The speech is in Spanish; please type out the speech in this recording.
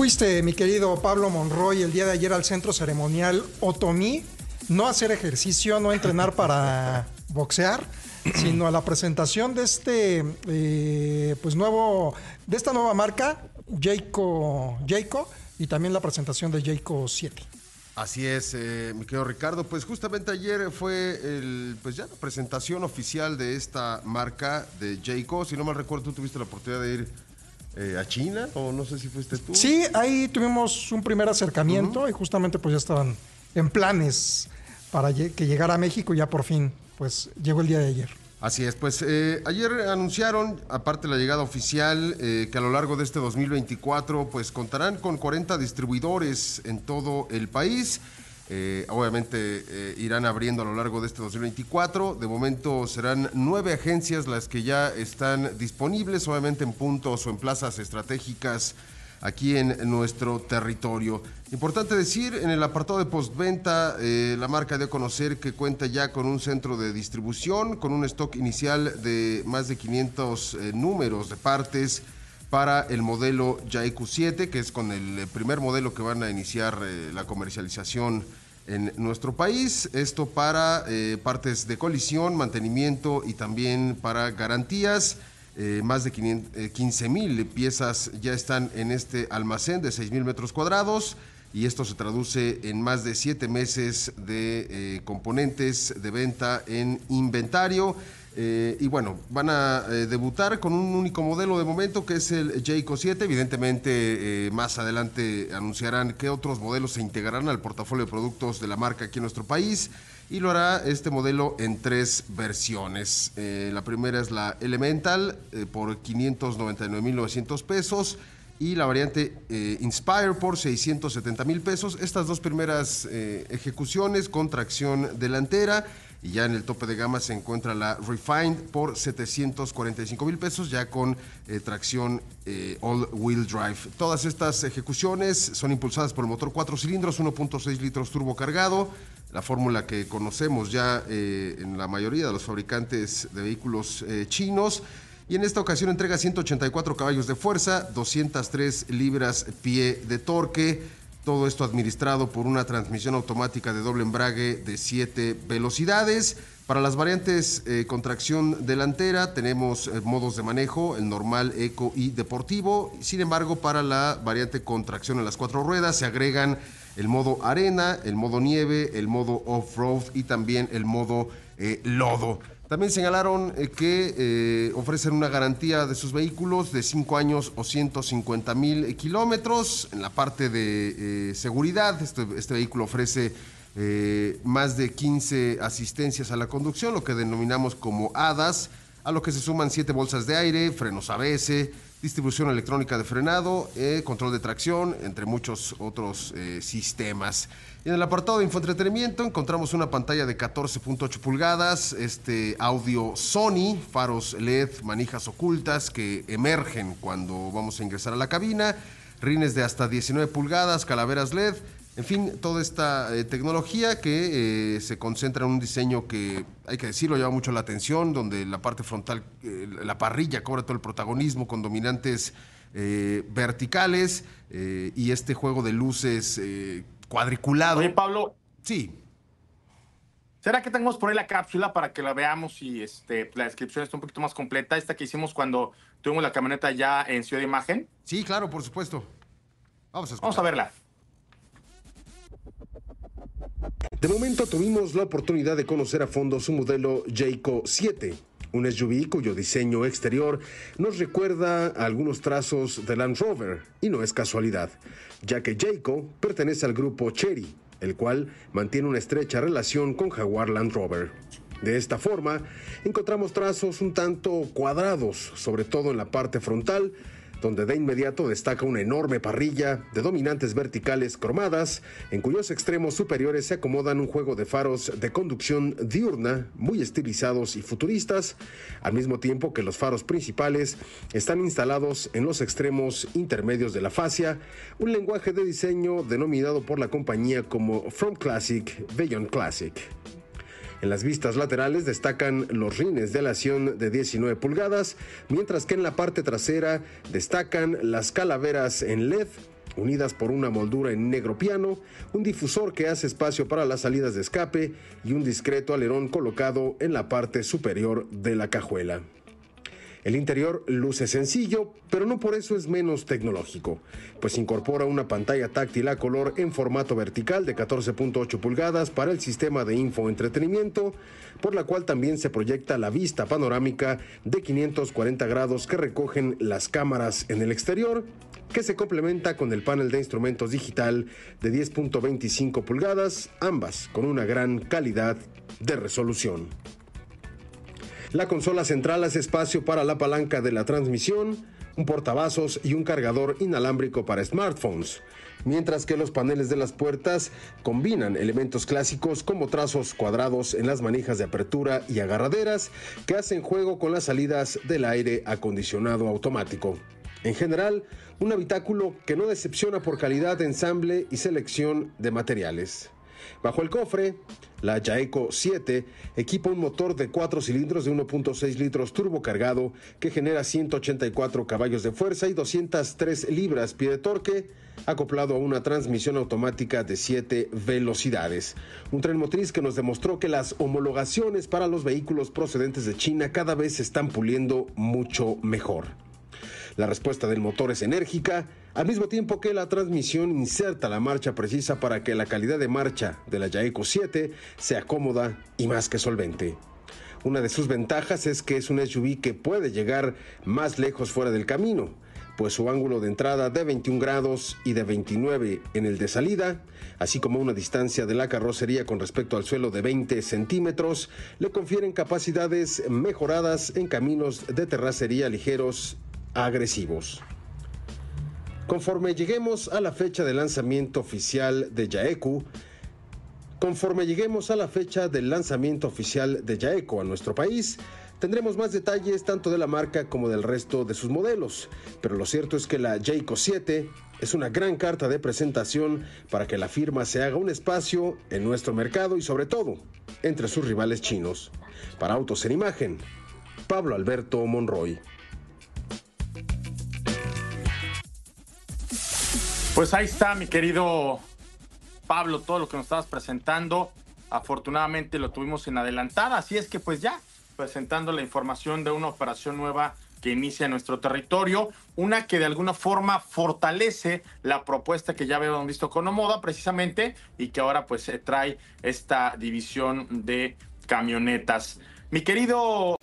Fuiste, mi querido Pablo Monroy, el día de ayer al centro ceremonial Otomí, no hacer ejercicio, no entrenar para boxear, sino a la presentación de este, eh, pues nuevo, de esta nueva marca, Jayco, Jayco, y también la presentación de Jayco 7. Así es, eh, mi querido Ricardo. Pues justamente ayer fue el, pues ya la presentación oficial de esta marca de Jayco. Si no mal recuerdo, tú tuviste la oportunidad de ir eh, a China o no sé si fuiste tú. Sí, ahí tuvimos un primer acercamiento y justamente pues ya estaban en planes para que llegara a México y ya por fin pues llegó el día de ayer. Así es, pues eh, ayer anunciaron, aparte de la llegada oficial, eh, que a lo largo de este 2024 pues contarán con 40 distribuidores en todo el país. Eh, obviamente irán abriendo a lo largo de este 2024. De momento serán nueve agencias las que ya están disponibles, obviamente en puntos o en plazas estratégicas aquí en nuestro territorio. Importante decir, en el apartado de postventa, eh, la marca dio a conocer que cuenta ya con un centro de distribución, con un stock inicial de más de 500 eh, números de partes para el modelo Jaiku 7, que es con el primer modelo que van a iniciar eh, la comercialización en nuestro país. Esto para partes de colisión, mantenimiento y también para garantías. Eh, más de 15 eh, mil piezas ya están en este almacén de 6 mil metros cuadrados y esto se traduce en más de 7 meses de eh, componentes de venta en inventario. Y bueno, van a debutar con un único modelo de momento que es el Jayco 7. Evidentemente, más adelante anunciarán qué otros modelos se integrarán al portafolio de productos de la marca aquí en nuestro país y lo hará este modelo en tres versiones. Eh, la primera es la Elemental eh, por 599.900 pesos y la variante eh, Inspire por 670 mil pesos. Estas dos primeras ejecuciones con tracción delantera y ya en el tope de gama se encuentra la Refined por 745 mil pesos, ya con tracción all-wheel drive. Todas estas ejecuciones son impulsadas por el motor 4 cilindros, 1.6 litros turbo cargado, la fórmula que conocemos ya eh, en la mayoría de los fabricantes de vehículos eh, chinos. Y en esta ocasión entrega 184 caballos de fuerza, 203 libras pie de torque. Todo esto administrado por una transmisión automática de doble embrague de 7 velocidades. Para las variantes eh, con tracción delantera tenemos modos de manejo, el normal, eco y deportivo. Sin embargo, para la variante con tracción en las cuatro ruedas se agregan el modo arena, el modo nieve, el modo off-road y también el modo eh, lodo. También señalaron eh, que eh, ofrecen una garantía de sus vehículos de 5 años o 150 mil kilómetros. En la parte de seguridad, este, este, vehículo ofrece más de 15 asistencias a la conducción, lo que denominamos como HADAS, a lo que se suman 7 bolsas de aire, frenos ABS, distribución electrónica de frenado, eh, control de tracción, entre muchos otros eh, sistemas. en el apartado de infoentretenimiento encontramos una pantalla de 14.8 pulgadas, este audio Sony, faros LED, manijas ocultas que emergen cuando vamos a ingresar a la cabina, rines de hasta 19 pulgadas, calaveras LED, en fin, toda esta eh, tecnología que eh, se concentra en un diseño que, hay que decirlo, llama mucho la atención, donde la parte frontal, eh, la parrilla cobra todo el protagonismo con dominantes verticales y este juego de luces cuadriculado. Oye, Pablo. Sí. ¿Será que tenemos por ahí la cápsula para que la veamos y este, la descripción está un poquito más completa? Esta que hicimos cuando tuvimos la camioneta ya en Ciudad de Imagen. Sí, claro, por supuesto. Vamos a, Vamos a verla. De momento tuvimos la oportunidad de conocer a fondo su modelo Jayco 7, un SUV cuyo diseño exterior nos recuerda a algunos trazos de Land Rover, y no es casualidad, ya que Jayco pertenece al grupo Cherry, el cual mantiene una estrecha relación con Jaguar Land Rover. De esta forma, encontramos trazos un tanto cuadrados, sobre todo en la parte frontal, donde de inmediato destaca una enorme parrilla de dominantes verticales cromadas, en cuyos extremos superiores se acomodan un juego de faros de conducción diurna muy estilizados y futuristas, al mismo tiempo que los faros principales están instalados en los extremos intermedios de la fascia, un lenguaje de diseño denominado por la compañía como From Classic Beyond Classic. En las vistas laterales destacan los rines de aleación de 19 pulgadas, mientras que en la parte trasera destacan las calaveras en LED unidas por una moldura en negro piano, un difusor que hace espacio para las salidas de escape y un discreto alerón colocado en la parte superior de la cajuela. El interior luce sencillo, pero no por eso es menos tecnológico, pues incorpora una pantalla táctil a color en formato vertical de 14.8 pulgadas para el sistema de infoentretenimiento, por la cual también se proyecta la vista panorámica de 540 grados que recogen las cámaras en el exterior, que se complementa con el panel de instrumentos digital de 10.25 pulgadas, ambas con una gran calidad de resolución. La consola central hace espacio para la palanca de la transmisión, un portavasos y un cargador inalámbrico para smartphones, mientras que los paneles de las puertas combinan elementos clásicos como trazos cuadrados en las manijas de apertura y agarraderas que hacen juego con las salidas del aire acondicionado automático. En general, un habitáculo que no decepciona por calidad ensamble y selección de materiales. Bajo el cofre, la Jaeco 7 equipa un motor de 4 cilindros de 1.6 litros turbocargado que genera 184 caballos de fuerza y 203 libras pie de torque, acoplado a una transmisión automática de 7 velocidades. Un tren motriz que nos demostró que las homologaciones para los vehículos procedentes de China cada vez se están puliendo mucho mejor. La respuesta del motor es enérgica, al mismo tiempo que la transmisión inserta la marcha precisa para que la calidad de marcha de la Yaeco 7 sea cómoda y más que solvente. Una de sus ventajas es que es un SUV que puede llegar más lejos fuera del camino, pues su ángulo de entrada de 21 grados y de 29 en el de salida, así como una distancia de la carrocería con respecto al suelo de 20 centímetros, le confieren capacidades mejoradas en caminos de terracería ligeros agresivos. Conforme lleguemos a la fecha de lanzamiento oficial de Yaeku, conforme lleguemos a la fecha del lanzamiento oficial de Yaeku a nuestro país, tendremos más detalles tanto de la marca como del resto de sus modelos, pero lo cierto es que la Jayco 7 es una gran carta de presentación para que la firma se haga un espacio en nuestro mercado y sobre todo entre sus rivales chinos. Para Autos en Imagen, Pablo Alberto Monroy. Pues ahí está, mi querido Pablo, todo lo que nos estabas presentando. Afortunadamente lo tuvimos en adelantada, así es que pues ya, presentando la información de una operación nueva que inicia en nuestro territorio, una que de alguna forma fortalece la propuesta que ya habíamos visto con Omoda precisamente y que ahora pues se trae esta división de camionetas. Mi querido